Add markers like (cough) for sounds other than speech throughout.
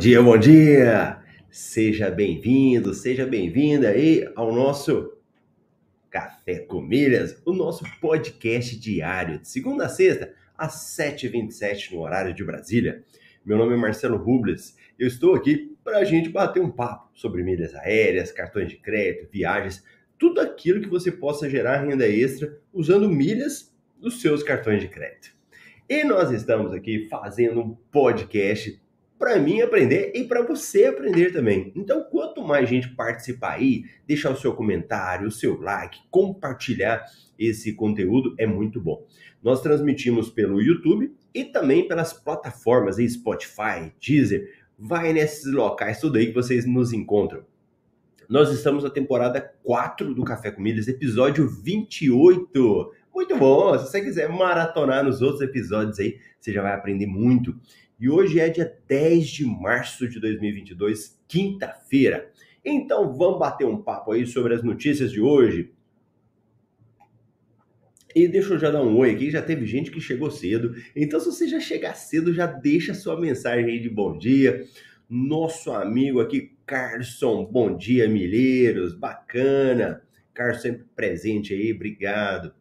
Dia, bom dia! Seja bem-vindo, seja bem-vinda aí ao nosso Café com Milhas, o nosso podcast diário, de segunda a sexta, às 7h27 no horário de Brasília. Meu nome é Marcelo Rubles eu estou aqui para a gente bater um papo sobre milhas aéreas, cartões de crédito, viagens, tudo aquilo que você possa gerar renda extra usando milhas dos seus cartões de crédito. E nós estamos aqui fazendo um podcast para mim aprender e para você aprender também. Então, quanto mais gente participar aí, deixar o seu comentário, o seu like, compartilhar esse conteúdo é muito bom. Nós transmitimos pelo YouTube e também pelas plataformas aí, Spotify, Deezer. Vai nesses locais, tudo aí que vocês nos encontram. Nós estamos na temporada 4 do Café Comidas, episódio 28. Muito bom! Se você quiser maratonar nos outros episódios aí, você já vai aprender muito. E hoje é dia 10 de março de 2022, quinta-feira. Então vamos bater um papo aí sobre as notícias de hoje. E deixa eu já dar um oi aqui, já teve gente que chegou cedo. Então, se você já chegar cedo, já deixa sua mensagem aí de bom dia. Nosso amigo aqui, Carson, bom dia, milheiros, bacana. Carson sempre presente aí, obrigado.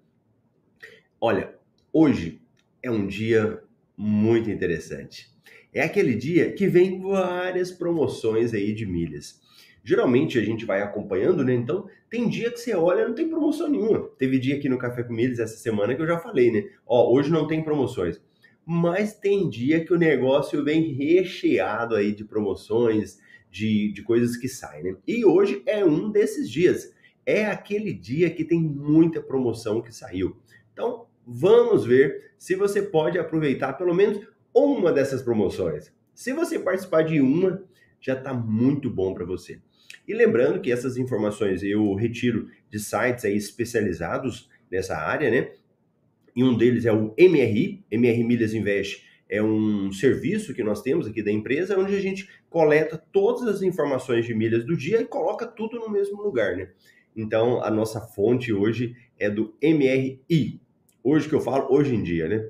Olha, hoje é um dia muito interessante. É aquele dia que vem várias promoções aí de milhas. Geralmente a gente vai acompanhando, né? Então tem dia que você olha não tem promoção nenhuma. Teve dia aqui no Café com Milhas essa semana que eu já falei, né? Ó, hoje não tem promoções. Mas tem dia que o negócio vem recheado aí de promoções, de, de coisas que saem, né? E hoje é um desses dias. É aquele dia que tem muita promoção que saiu. Então, Vamos ver se você pode aproveitar pelo menos uma dessas promoções. Se você participar de uma, já está muito bom para você. E lembrando que essas informações eu retiro de sites aí especializados nessa área, né? E um deles é o MRI, MR Milhas Invest. É um serviço que nós temos aqui da empresa, onde a gente coleta todas as informações de milhas do dia e coloca tudo no mesmo lugar, né? Então, a nossa fonte hoje é do MRI, Hoje que eu falo, hoje em dia, né?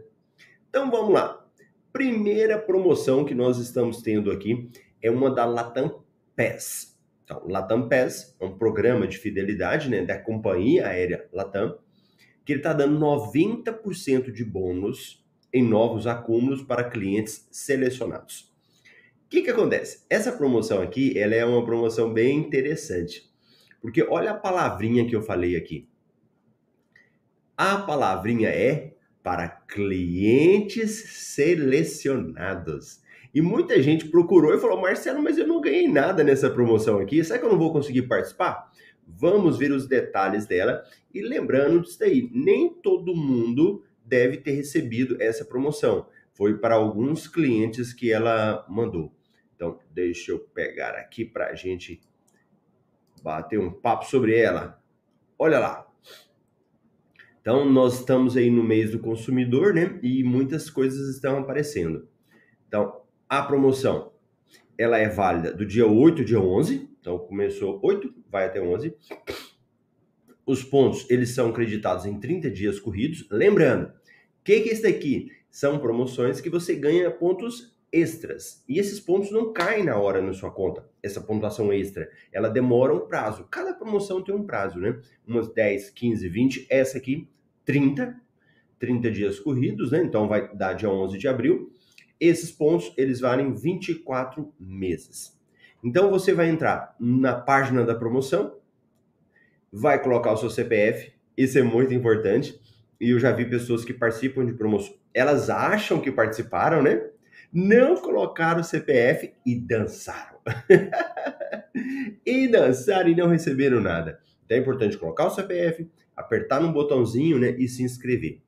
Então vamos lá. Primeira promoção que nós estamos tendo aqui é uma da Latam Pass. Então, Latam Pass é um programa de fidelidade né, da companhia aérea Latam, que ele está dando 90% de bônus em novos acúmulos para clientes selecionados. O que, que acontece? Essa promoção aqui ela é uma promoção bem interessante, porque olha a palavrinha que eu falei aqui. A palavrinha é para clientes selecionados. E muita gente procurou e falou: Marcelo, mas eu não ganhei nada nessa promoção aqui. Será que eu não vou conseguir participar? Vamos ver os detalhes dela. E lembrando disso daí, nem todo mundo deve ter recebido essa promoção. Foi para alguns clientes que ela mandou. Então, deixa eu pegar aqui para a gente bater um papo sobre ela. Olha lá. Então, nós estamos aí no mês do consumidor, né? E muitas coisas estão aparecendo. Então, a promoção, ela é válida do dia 8 ao dia 11. Então, começou 8, vai até 11. Os pontos, eles são creditados em 30 dias corridos. Lembrando, o que, que é isso daqui? São promoções que você ganha pontos extras. E esses pontos não caem na hora na sua conta. Essa pontuação extra, ela demora um prazo. Cada promoção tem um prazo, né? Umas 10, 15, 20. Essa aqui 30, 30 dias corridos, né? Então vai dar dia 11 de abril. Esses pontos, eles valem 24 meses. Então você vai entrar na página da promoção, vai colocar o seu CPF, isso é muito importante. E eu já vi pessoas que participam de promoção, elas acham que participaram, né? Não colocaram o CPF e dançaram. (laughs) e dançaram e não receberam nada. Então é importante colocar o CPF, apertar no botãozinho, né, e se inscrever.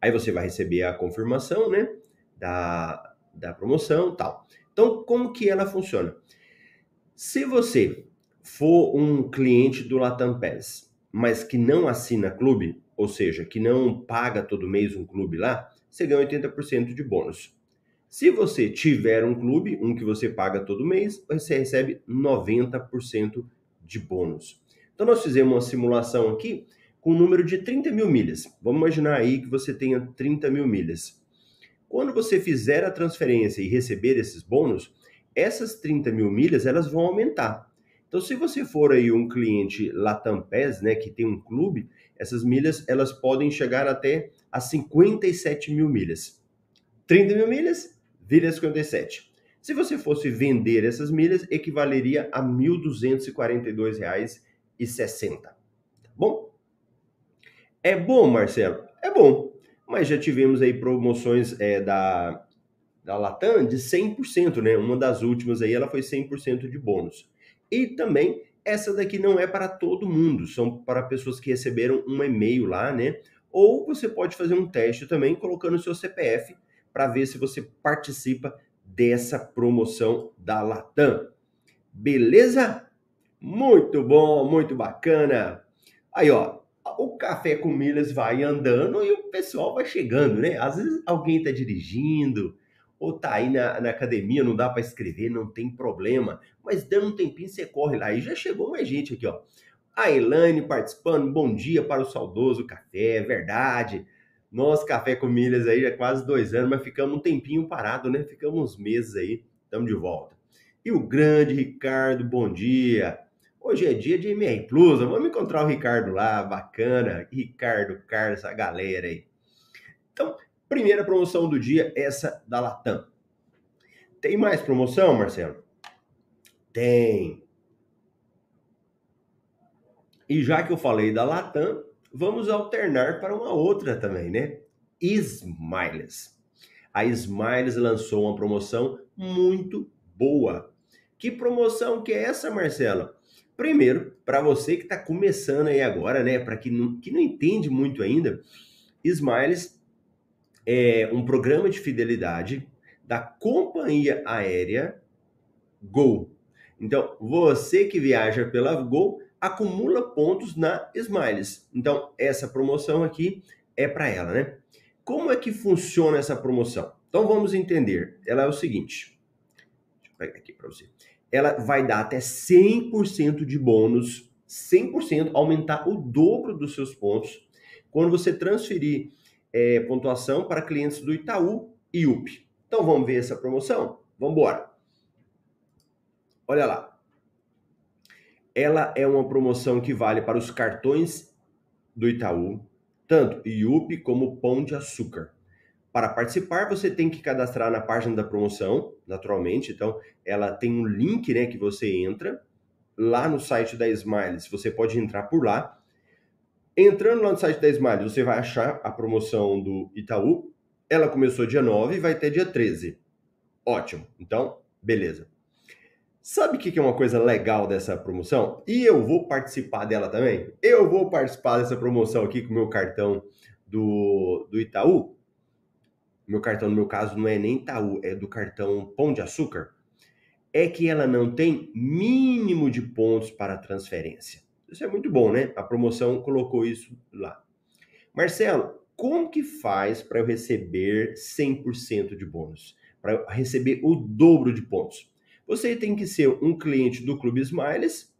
Aí você vai receber a confirmação, né, da, da promoção, tal. Então, como que ela funciona? Se você for um cliente do Latam Pass, mas que não assina clube, ou seja, que não paga todo mês um clube lá, você ganha 80% de bônus. Se você tiver um clube, um que você paga todo mês, você recebe 90% de bônus. Então, nós fizemos uma simulação aqui com o um número de 30 mil milhas. Vamos imaginar aí que você tenha 30 mil milhas. Quando você fizer a transferência e receber esses bônus, essas 30 mil milhas elas vão aumentar. Então, se você for aí um cliente Latam PES, né, que tem um clube, essas milhas elas podem chegar até a 57 mil milhas. 30 mil milhas, vira 57. Se você fosse vender essas milhas, equivaleria a R$ 1.242,60. Tá bom? É bom, Marcelo? É bom. Mas já tivemos aí promoções é, da, da Latam de 100%, né? Uma das últimas aí, ela foi 100% de bônus. E também essa daqui não é para todo mundo, são para pessoas que receberam um e-mail lá, né? Ou você pode fazer um teste também colocando o seu CPF para ver se você participa dessa promoção da Latam. Beleza? Muito bom, muito bacana. Aí, ó, o café com milhas vai andando e o pessoal vai chegando, né? Às vezes alguém está dirigindo, ou tá aí na, na academia, não dá para escrever, não tem problema. Mas dando um tempinho, você corre lá. E já chegou mais gente aqui, ó. A Elaine participando, bom dia para o saudoso café, é verdade. Nosso café com milhas aí já é quase dois anos, mas ficamos um tempinho parado, né? Ficamos uns meses aí, estamos de volta. E o grande Ricardo, bom dia. Hoje é dia de MR Plus, vamos encontrar o Ricardo lá, bacana. Ricardo, Carlos, a galera aí. Então, Primeira promoção do dia, essa da Latam. Tem mais promoção, Marcelo? Tem. E já que eu falei da Latam, vamos alternar para uma outra também, né? Smiles. A Smiles lançou uma promoção muito boa. Que promoção que é essa, Marcelo? Primeiro, para você que está começando aí agora, né? Para que não, que não entende muito ainda, Smiles é um programa de fidelidade da companhia aérea Gol. Então, você que viaja pela Gol acumula pontos na Smiles. Então, essa promoção aqui é para ela, né? Como é que funciona essa promoção? Então, vamos entender. Ela é o seguinte. Deixa eu pegar aqui para você. Ela vai dar até 100% de bônus, 100%, aumentar o dobro dos seus pontos quando você transferir é, pontuação para clientes do Itaú e UP. Então vamos ver essa promoção? Vamos embora. Olha lá. Ela é uma promoção que vale para os cartões do Itaú, tanto IUP como Pão de Açúcar. Para participar, você tem que cadastrar na página da promoção, naturalmente. Então, ela tem um link, né, que você entra lá no site da Smiles. Você pode entrar por lá Entrando lá no site da Smile, você vai achar a promoção do Itaú. Ela começou dia 9 e vai até dia 13. Ótimo. Então, beleza. Sabe o que é uma coisa legal dessa promoção? E eu vou participar dela também. Eu vou participar dessa promoção aqui com o meu cartão do, do Itaú. Meu cartão, no meu caso, não é nem Itaú, é do cartão Pão de Açúcar. É que ela não tem mínimo de pontos para transferência. Isso é muito bom, né? A promoção colocou isso lá. Marcelo, como que faz para eu receber 100% de bônus? Para receber o dobro de pontos? Você tem que ser um cliente do Clube Smiles,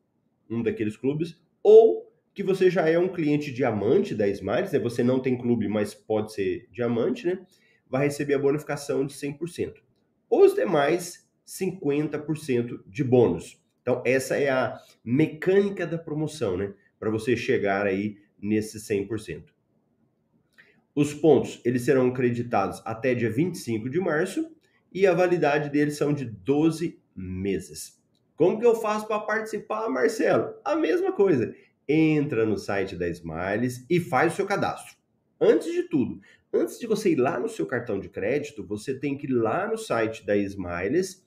um daqueles clubes, ou que você já é um cliente diamante da Smiles, né? Você não tem clube, mas pode ser diamante, né? Vai receber a bonificação de 100%. Os demais, 50% de bônus. Então, essa é a mecânica da promoção, né? Para você chegar aí nesse 100%. Os pontos, eles serão creditados até dia 25 de março e a validade deles são de 12 meses. Como que eu faço para participar, Marcelo? A mesma coisa. Entra no site da Smiles e faz o seu cadastro. Antes de tudo, antes de você ir lá no seu cartão de crédito, você tem que ir lá no site da Smiles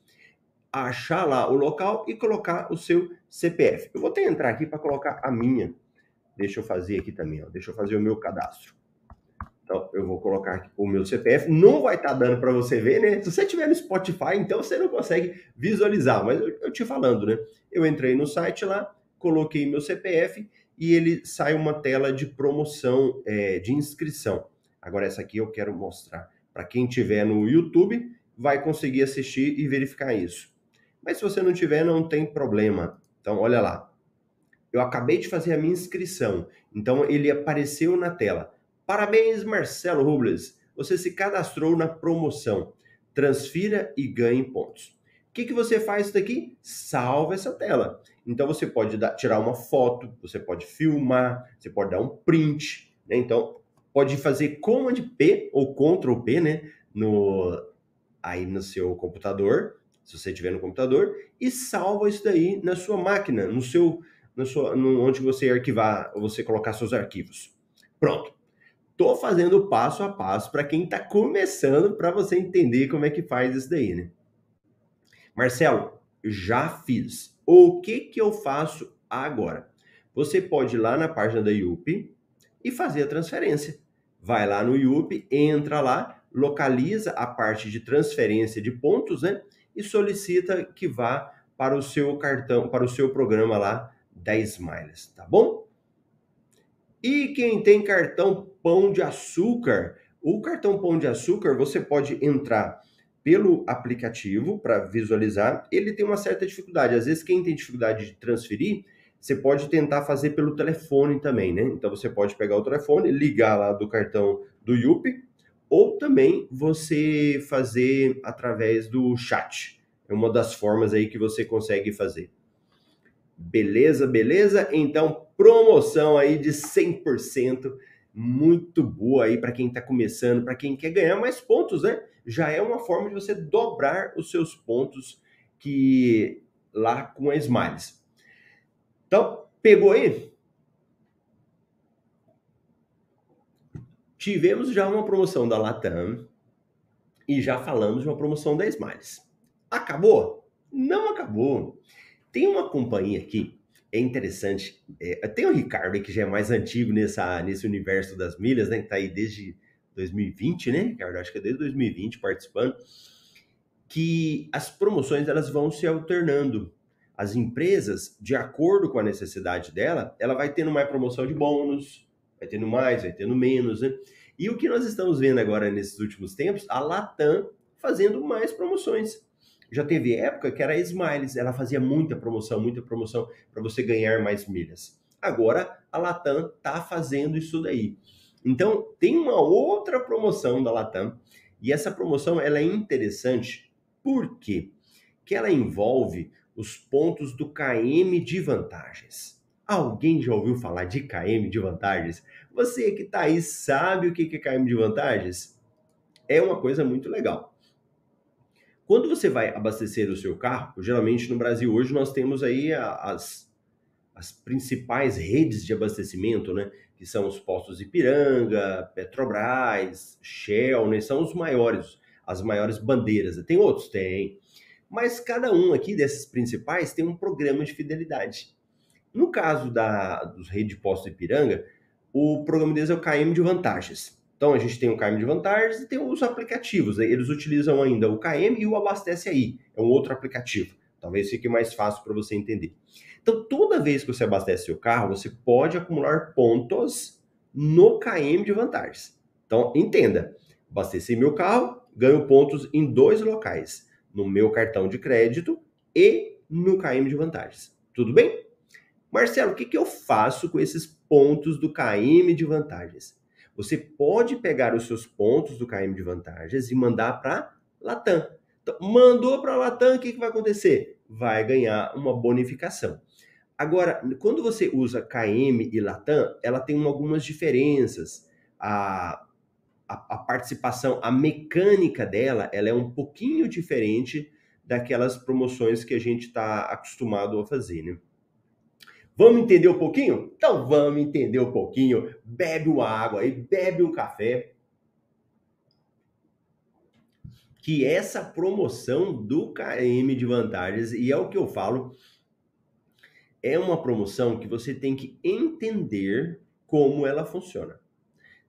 achar lá o local e colocar o seu CPF. Eu vou que entrar aqui para colocar a minha. Deixa eu fazer aqui também, ó. deixa eu fazer o meu cadastro. Então, eu vou colocar aqui o meu CPF. Não vai estar tá dando para você ver, né? Se você estiver no Spotify, então você não consegue visualizar. Mas eu, eu te falando, né? Eu entrei no site lá, coloquei meu CPF e ele sai uma tela de promoção, é, de inscrição. Agora, essa aqui eu quero mostrar. Para quem tiver no YouTube, vai conseguir assistir e verificar isso. Mas se você não tiver, não tem problema. Então, olha lá. Eu acabei de fazer a minha inscrição. Então, ele apareceu na tela. Parabéns, Marcelo Rubles. você se cadastrou na promoção. Transfira e ganhe pontos. O que, que você faz daqui? Salva essa tela. Então você pode dar, tirar uma foto, você pode filmar, você pode dar um print, né? Então pode fazer Command P ou Ctrl P, né? No, aí no seu computador, se você tiver no computador, e salva isso daí na sua máquina, no seu, na sua, no, onde você arquivar, você colocar seus arquivos. Pronto. Tô fazendo passo a passo para quem está começando, para você entender como é que faz isso daí, né? Marcelo, já fiz. O que que eu faço agora? Você pode ir lá na página da IUP e fazer a transferência. Vai lá no IUP, entra lá, localiza a parte de transferência de pontos, né? E solicita que vá para o seu cartão, para o seu programa lá 10 miles, tá bom? E quem tem cartão Pão de Açúcar, o cartão Pão de Açúcar você pode entrar pelo aplicativo para visualizar. Ele tem uma certa dificuldade. Às vezes, quem tem dificuldade de transferir, você pode tentar fazer pelo telefone também, né? Então você pode pegar o telefone, ligar lá do cartão do Yupi, ou também você fazer através do chat. É uma das formas aí que você consegue fazer. Beleza, beleza? Então, promoção aí de 100%, muito boa aí para quem está começando, para quem quer ganhar mais pontos, né? Já é uma forma de você dobrar os seus pontos que lá com a Smiles. Então, pegou aí? Tivemos já uma promoção da Latam e já falamos de uma promoção da Smiles. Acabou? Não acabou. Tem uma companhia aqui, é interessante. É, tem o Ricardo que já é mais antigo nessa, nesse universo das milhas, né? Que tá aí desde 2020, né, Ricardo? Acho que é desde 2020 participando. Que as promoções elas vão se alternando. As empresas, de acordo com a necessidade dela, ela vai tendo mais promoção de bônus, vai tendo mais, vai tendo menos, né? E o que nós estamos vendo agora nesses últimos tempos, a Latam fazendo mais promoções. Já teve época que era a Smiles, ela fazia muita promoção, muita promoção para você ganhar mais milhas. Agora a Latam está fazendo isso daí. Então tem uma outra promoção da Latam e essa promoção ela é interessante por quê? Que ela envolve os pontos do KM de vantagens. Alguém já ouviu falar de KM de vantagens? Você que está aí sabe o que é KM de vantagens? É uma coisa muito legal. Quando você vai abastecer o seu carro, geralmente no Brasil hoje nós temos aí as, as principais redes de abastecimento, né? Que são os postos Ipiranga, Petrobras, Shell, né? São os maiores, as maiores bandeiras. Tem outros? Tem. Mas cada um aqui desses principais tem um programa de fidelidade. No caso da, dos redes de postos Ipiranga, o programa deles é o KM de vantagens. Então a gente tem o KM de vantagens e tem os aplicativos. Né? Eles utilizam ainda o KM e o Abastece Aí, é um outro aplicativo. Talvez fique mais fácil para você entender. Então, toda vez que você abastece seu carro, você pode acumular pontos no KM de vantagens. Então, entenda: abasteci meu carro, ganho pontos em dois locais: no meu cartão de crédito e no KM de vantagens. Tudo bem? Marcelo, o que, que eu faço com esses pontos do KM de vantagens? Você pode pegar os seus pontos do KM de vantagens e mandar para Latam. Então, mandou para Latam, o que, que vai acontecer? Vai ganhar uma bonificação. Agora, quando você usa KM e Latam, ela tem algumas diferenças. A, a, a, participação, a mecânica dela, ela é um pouquinho diferente daquelas promoções que a gente está acostumado a fazer, né? Vamos entender um pouquinho? Então vamos entender um pouquinho. Bebe uma água aí, bebe um café. Que essa promoção do KM de vantagens, e é o que eu falo, é uma promoção que você tem que entender como ela funciona.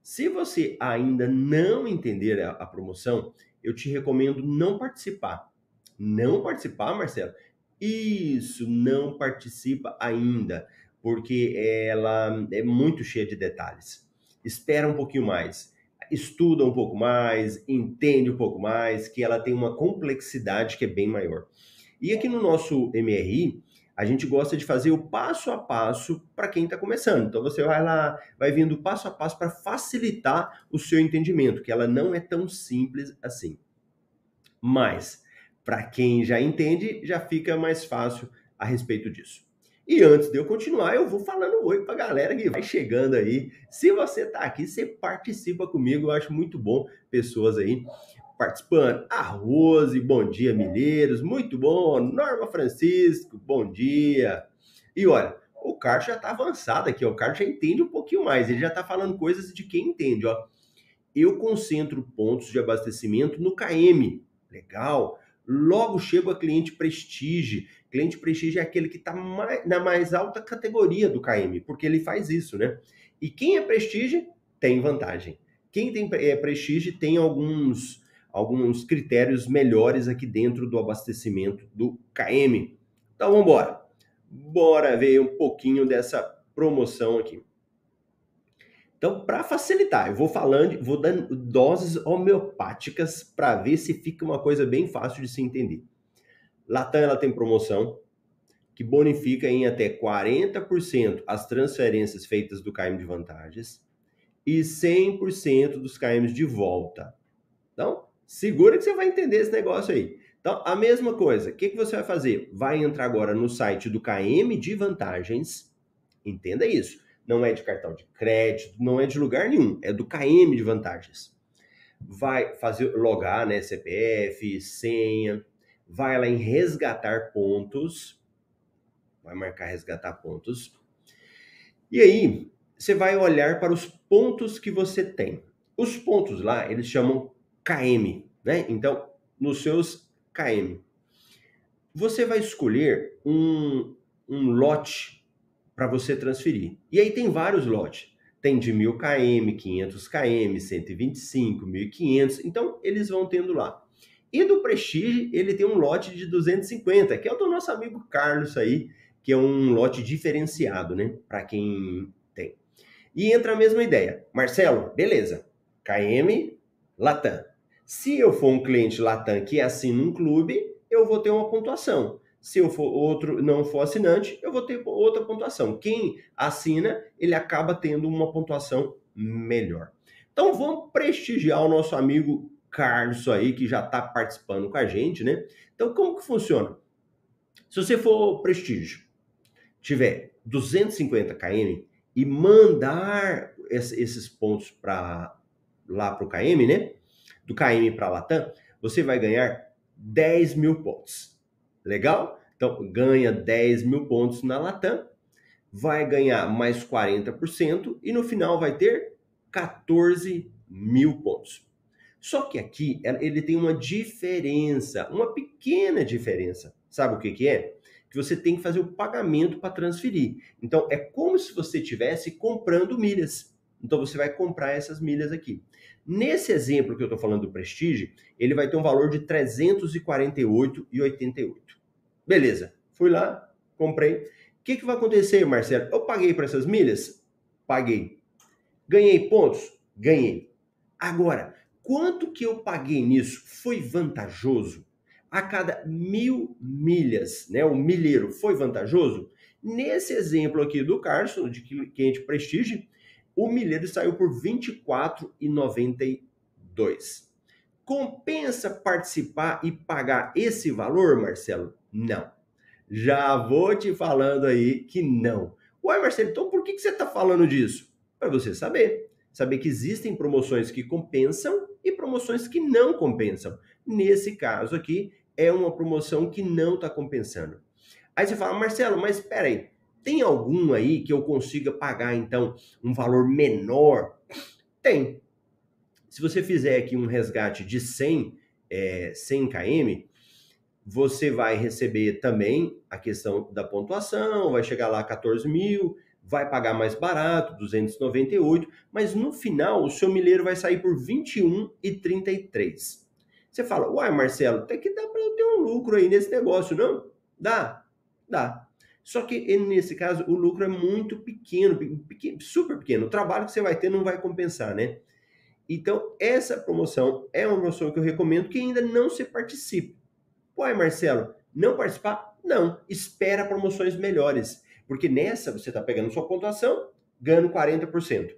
Se você ainda não entender a, a promoção, eu te recomendo não participar. Não participar, Marcelo, isso, não participa ainda, porque ela é muito cheia de detalhes. Espera um pouquinho mais, estuda um pouco mais, entende um pouco mais, que ela tem uma complexidade que é bem maior. E aqui no nosso MRI, a gente gosta de fazer o passo a passo para quem está começando. Então você vai lá, vai vindo passo a passo para facilitar o seu entendimento, que ela não é tão simples assim. Mas para quem já entende, já fica mais fácil a respeito disso. E antes de eu continuar, eu vou falando oi para a galera que vai chegando aí. Se você está aqui, você participa comigo, eu acho muito bom pessoas aí participando. A Rose, bom dia, Mineiros, muito bom. Norma Francisco, bom dia. E olha, o Carlos já está avançado aqui, ó. o Carlos já entende um pouquinho mais, ele já está falando coisas de quem entende. Ó. Eu concentro pontos de abastecimento no KM. Legal. Logo chego a cliente Prestige. Cliente Prestige é aquele que está na mais alta categoria do KM, porque ele faz isso, né? E quem é Prestige tem vantagem. Quem tem é, Prestige tem alguns alguns critérios melhores aqui dentro do abastecimento do KM. Então vamos embora. Bora ver um pouquinho dessa promoção aqui. Então, para facilitar, eu vou falando, vou dando doses homeopáticas para ver se fica uma coisa bem fácil de se entender. Latam ela tem promoção que bonifica em até 40% as transferências feitas do KM de vantagens e 100% dos KMs de volta. Então, Segura que você vai entender esse negócio aí. Então, a mesma coisa, o que, que você vai fazer? Vai entrar agora no site do KM de vantagens. Entenda isso. Não é de cartão de crédito, não é de lugar nenhum, é do KM de vantagens. Vai fazer logar, né, CPF, senha, vai lá em resgatar pontos, vai marcar resgatar pontos. E aí, você vai olhar para os pontos que você tem. Os pontos lá, eles chamam KM, né? Então, nos seus KM, você vai escolher um, um lote para você transferir. E aí tem vários lotes. Tem de 1000 km, 500 km, 125, 1500. Então, eles vão tendo lá. E do Prestige, ele tem um lote de 250, que é o do nosso amigo Carlos aí, que é um lote diferenciado, né? Para quem tem. E entra a mesma ideia. Marcelo, beleza. KM, Latam. Se eu for um cliente Latam que assina um clube, eu vou ter uma pontuação. Se eu for outro não for assinante, eu vou ter outra pontuação. Quem assina, ele acaba tendo uma pontuação melhor. Então vamos prestigiar o nosso amigo Carlos aí, que já está participando com a gente, né? Então, como que funciona? Se você for prestígio, tiver 250 km e mandar esses pontos para lá para o KM, né? Do KM para a Latam, você vai ganhar 10 mil pontos. Legal? Então, ganha 10 mil pontos na Latam, vai ganhar mais 40% e no final vai ter 14 mil pontos. Só que aqui ele tem uma diferença, uma pequena diferença. Sabe o que, que é? Que você tem que fazer o pagamento para transferir. Então, é como se você estivesse comprando milhas. Então, você vai comprar essas milhas aqui. Nesse exemplo que eu estou falando do Prestige, ele vai ter um valor de R$ 348,88. Beleza, fui lá, comprei. O que, que vai acontecer, Marcelo? Eu paguei para essas milhas? Paguei. Ganhei pontos? Ganhei. Agora, quanto que eu paguei nisso foi vantajoso? A cada mil milhas, né? O milheiro foi vantajoso? Nesse exemplo aqui do Carson, de cliente Prestige, o milheiro saiu por R$ 24,92. Compensa participar e pagar esse valor, Marcelo? Não. Já vou te falando aí que não. Ué, Marcelo, então por que, que você está falando disso? Para você saber. Saber que existem promoções que compensam e promoções que não compensam. Nesse caso aqui, é uma promoção que não está compensando. Aí você fala, Marcelo, mas espera aí, tem algum aí que eu consiga pagar, então, um valor menor? Tem. Se você fizer aqui um resgate de 100, é, 100 km, você vai receber também a questão da pontuação, vai chegar lá a 14 mil, vai pagar mais barato, 298, mas no final o seu milheiro vai sair por 21,33. Você fala, uai, Marcelo, até que dá para eu ter um lucro aí nesse negócio, não? Dá, dá. Só que nesse caso o lucro é muito pequeno, pequeno, super pequeno. O trabalho que você vai ter não vai compensar, né? Então, essa promoção é uma promoção que eu recomendo que ainda não se participe. Ué, Marcelo, não participar? Não, espera promoções melhores, porque nessa você está pegando sua pontuação, ganhando 40%.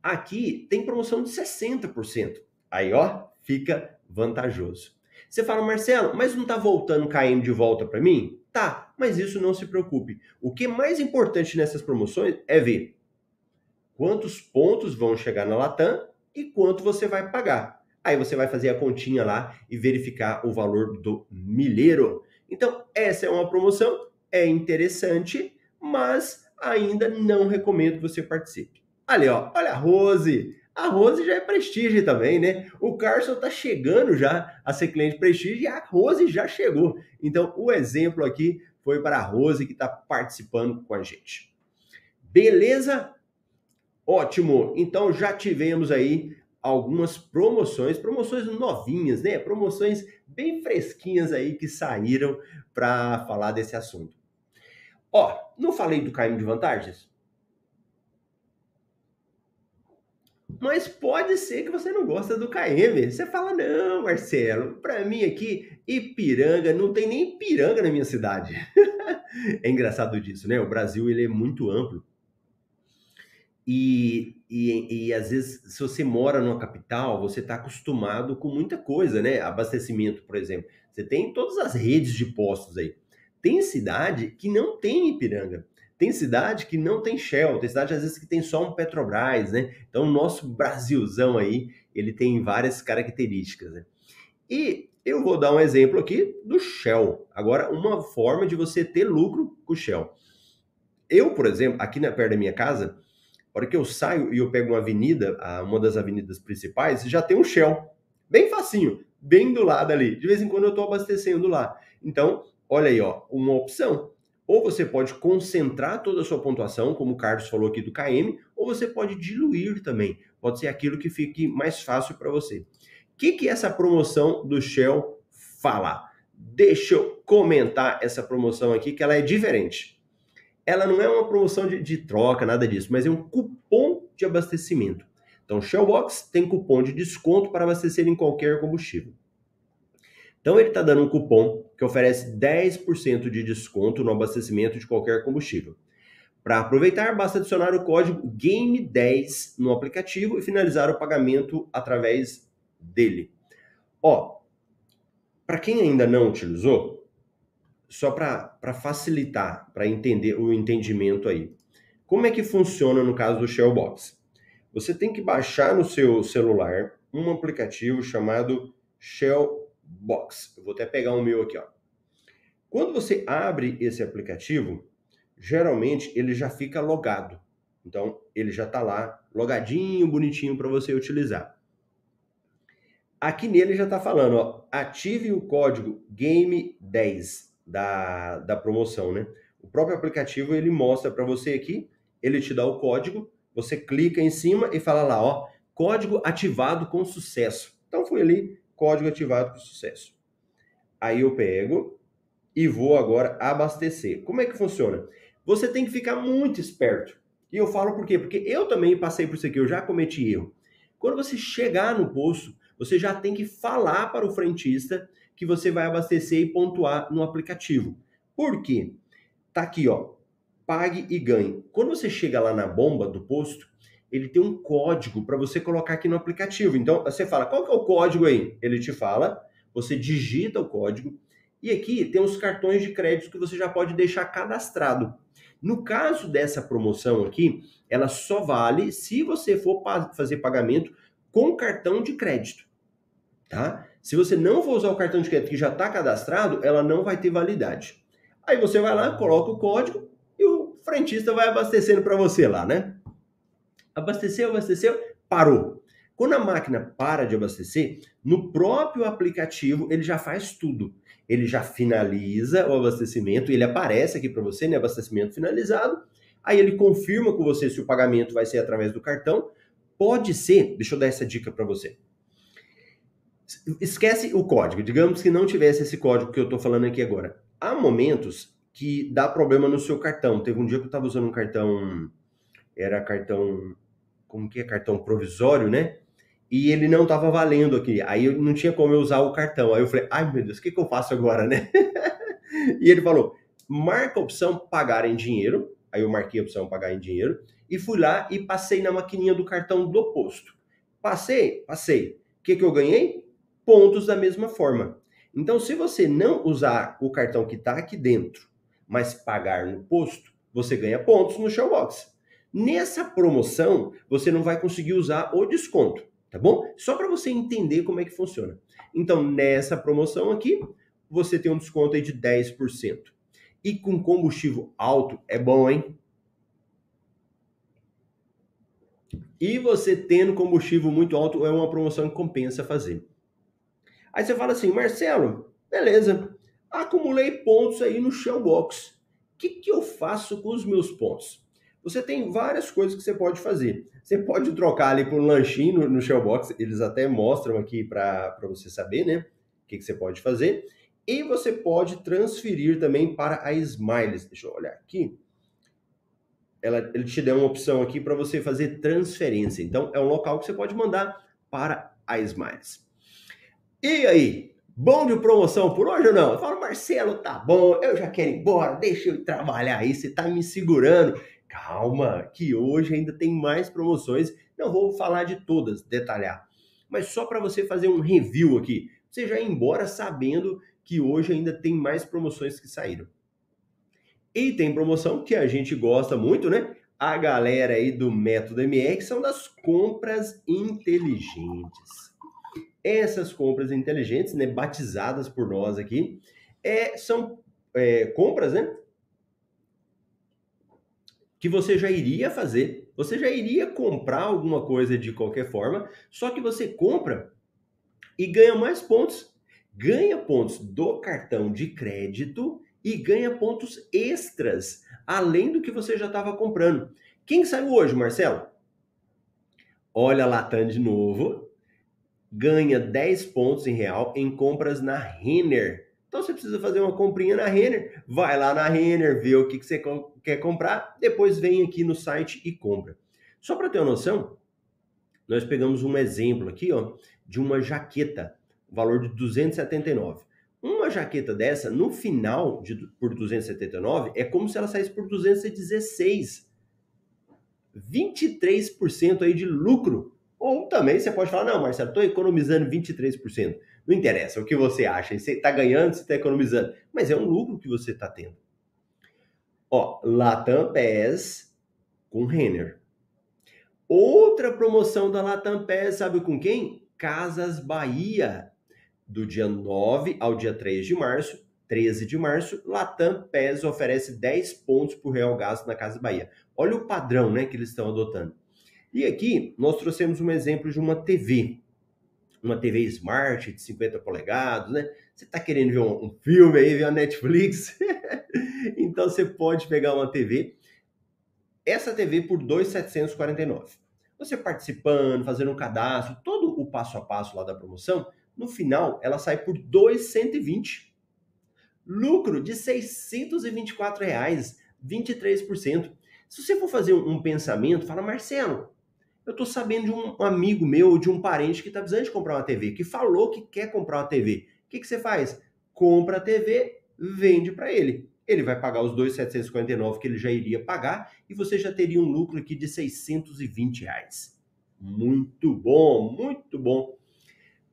Aqui tem promoção de 60%. Aí, ó, fica vantajoso. Você fala, Marcelo, mas não está voltando KM de volta para mim? Tá, mas isso não se preocupe. O que é mais importante nessas promoções é ver quantos pontos vão chegar na Latam e quanto você vai pagar. Aí você vai fazer a continha lá e verificar o valor do milheiro. Então, essa é uma promoção, é interessante, mas ainda não recomendo que você participe. Ali, ó, olha a Rose. A Rose já é prestígio também, né? O Carson tá chegando já a ser cliente prestígio e a Rose já chegou. Então, o exemplo aqui foi para a Rose que está participando com a gente. Beleza? Ótimo. Então já tivemos aí algumas promoções, promoções novinhas, né? Promoções bem fresquinhas aí que saíram para falar desse assunto. Ó, não falei do KM de vantagens? Mas pode ser que você não gosta do KM. Você fala, não, Marcelo, para mim aqui, Ipiranga, não tem nem Ipiranga na minha cidade. (laughs) é engraçado disso, né? O Brasil ele é muito amplo. E, e, e às vezes, se você mora numa capital, você está acostumado com muita coisa, né? Abastecimento, por exemplo. Você tem todas as redes de postos aí. Tem cidade que não tem Ipiranga. Tem cidade que não tem Shell, tem cidade às vezes que tem só um Petrobras, né? Então o nosso Brasilzão aí, ele tem várias características, né? E eu vou dar um exemplo aqui do Shell. Agora, uma forma de você ter lucro com o Shell. Eu, por exemplo, aqui na perto da minha casa, a hora que eu saio e eu pego uma avenida, uma das avenidas principais, já tem um Shell. Bem facinho, bem do lado ali. De vez em quando eu estou abastecendo lá. Então, olha aí, ó, uma opção. Ou você pode concentrar toda a sua pontuação, como o Carlos falou aqui do KM, ou você pode diluir também. Pode ser aquilo que fique mais fácil para você. O que, que essa promoção do Shell fala? Deixa eu comentar essa promoção aqui, que ela é diferente ela não é uma promoção de, de, troca, nada disso, mas é um cupom de abastecimento. Então, Shellbox tem cupom de desconto para abastecer em qualquer combustível. Então, ele está dando um cupom que oferece 10% de desconto no abastecimento de qualquer combustível. Para aproveitar, basta adicionar o código GAME10 no aplicativo e finalizar o pagamento através dele. Ó, para quem ainda não utilizou, só para facilitar, para entender o entendimento aí. Como é que funciona no caso do Shellbox? Você tem que baixar no seu celular um aplicativo chamado Shellbox. Eu vou até pegar o meu aqui, ó. Quando você abre esse aplicativo, geralmente ele já fica logado. Então, ele já está lá, logadinho, bonitinho para você utilizar. Aqui nele já está falando, ó, ative o código GAME10 da, da promoção, né? O próprio aplicativo ele mostra para você aqui, ele te dá o código, você clica em cima e fala lá, ó, código ativado com sucesso. Então foi ali, código ativado com sucesso. Aí eu pego e vou agora abastecer. Como é que funciona? Você tem que ficar muito esperto. E eu falo por quê? Porque eu também passei por isso aqui, eu já cometi erro. Quando você chegar no posto, você já tem que falar para o frentista que você vai abastecer e pontuar no aplicativo. Por quê? Tá aqui, ó. Pague e ganhe. Quando você chega lá na bomba do posto, ele tem um código para você colocar aqui no aplicativo. Então, você fala, qual que é o código aí? Ele te fala, você digita o código e aqui tem os cartões de crédito que você já pode deixar cadastrado. No caso dessa promoção aqui, ela só vale se você for fazer pagamento com cartão de crédito, tá? Se você não for usar o cartão de crédito que já está cadastrado, ela não vai ter validade. Aí você vai lá, coloca o código e o frentista vai abastecendo para você lá, né? Abasteceu, abasteceu, parou. Quando a máquina para de abastecer, no próprio aplicativo ele já faz tudo. Ele já finaliza o abastecimento, ele aparece aqui para você, né? Abastecimento finalizado. Aí ele confirma com você se o pagamento vai ser através do cartão. Pode ser, deixa eu dar essa dica para você. Esquece o código. Digamos que não tivesse esse código que eu estou falando aqui agora. Há momentos que dá problema no seu cartão. Teve um dia que eu estava usando um cartão. Era cartão. Como que é? Cartão provisório, né? E ele não estava valendo aqui. Aí eu não tinha como eu usar o cartão. Aí eu falei, ai meu Deus, o que, que eu faço agora, né? (laughs) e ele falou: marca a opção pagar em dinheiro. Aí eu marquei a opção pagar em dinheiro e fui lá e passei na maquininha do cartão do posto. Passei, passei. O que, que eu ganhei? Pontos da mesma forma. Então, se você não usar o cartão que está aqui dentro, mas pagar no posto, você ganha pontos no Showbox. Nessa promoção, você não vai conseguir usar o desconto, tá bom? Só para você entender como é que funciona. Então, nessa promoção aqui, você tem um desconto aí de 10%. E com combustível alto é bom, hein? E você tendo combustível muito alto é uma promoção que compensa fazer. Aí você fala assim, Marcelo, beleza, acumulei pontos aí no Shellbox. O que, que eu faço com os meus pontos? Você tem várias coisas que você pode fazer. Você pode trocar ali por um lanchinho no, no Shellbox, eles até mostram aqui para você saber, né? O que, que você pode fazer. E você pode transferir também para a Smiles. Deixa eu olhar aqui. Ela, ele te dá uma opção aqui para você fazer transferência. Então, é um local que você pode mandar para a Smiles. E aí? Bom de promoção por hoje ou não? Eu falo, Marcelo, tá bom, eu já quero ir embora, deixa eu trabalhar aí, você tá me segurando. Calma, que hoje ainda tem mais promoções. Não vou falar de todas, detalhar. Mas só para você fazer um review aqui. Você já ir embora sabendo que hoje ainda tem mais promoções que saíram. E tem promoção que a gente gosta muito, né? A galera aí do Método MR, são das compras inteligentes. Essas compras inteligentes, né, batizadas por nós aqui, é, são é, compras, né, que você já iria fazer, você já iria comprar alguma coisa de qualquer forma, só que você compra e ganha mais pontos. Ganha pontos do cartão de crédito e ganha pontos extras, além do que você já estava comprando. Quem saiu hoje, Marcelo? Olha a Latam de novo. Ganha 10 pontos em real em compras na Renner. Então você precisa fazer uma comprinha na Renner, vai lá na Renner, vê o que, que você quer comprar, depois vem aqui no site e compra. Só para ter uma noção, nós pegamos um exemplo aqui, ó, de uma jaqueta, valor de 279. Uma jaqueta dessa, no final de por 279, é como se ela saísse por 216. 23% aí de lucro. Ou também você pode falar, não, Marcelo, estou economizando 23%. Não interessa o que você acha, você está ganhando, você está economizando, mas é um lucro que você está tendo. Ó, Latam PES com Renner. Outra promoção da Latam PES, sabe com quem? Casas Bahia. Do dia 9 ao dia 3 de março, 13 de março, Latam PES oferece 10 pontos por real gasto na Casa Bahia. Olha o padrão né, que eles estão adotando. E aqui nós trouxemos um exemplo de uma TV uma TV Smart de 50 polegadas, né? Você está querendo ver um, um, filme aí, ver a Netflix? (laughs) então você pode pegar uma TV, essa TV por 2,749. Você participando, fazendo um cadastro, todo o passo a passo lá da promoção, no final ela sai por 2,120. Lucro de 624 reais, 23%. Se você for fazer um, um pensamento, fala, Marcelo, eu estou sabendo de um amigo meu, de um parente que está precisando de comprar uma TV, que falou que quer comprar uma TV. O que, que você faz? Compra a TV, vende para ele. Ele vai pagar os 2,749 que ele já iria pagar e você já teria um lucro aqui de 620 reais. Muito bom, muito bom.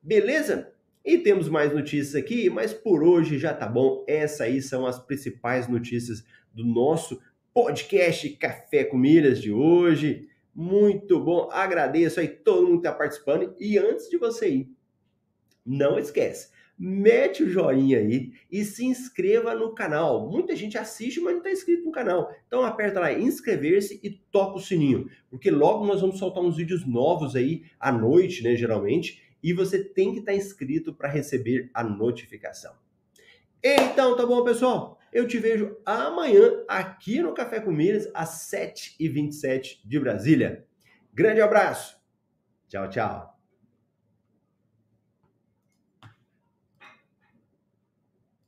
Beleza? E temos mais notícias aqui, mas por hoje já tá bom. Essas aí são as principais notícias do nosso podcast Café com Milhas de hoje. Muito bom, agradeço aí todo mundo que está participando. E antes de você ir, não esquece, mete o joinha aí e se inscreva no canal. Muita gente assiste, mas não está inscrito no canal. Então aperta lá inscrever-se e toca o sininho, porque logo nós vamos soltar uns vídeos novos aí à noite, né, geralmente, e você tem que estar tá inscrito para receber a notificação. Então, tá bom, pessoal? Eu te vejo amanhã aqui no Café com Milhas, às 7h27 de Brasília. Grande abraço. Tchau, tchau.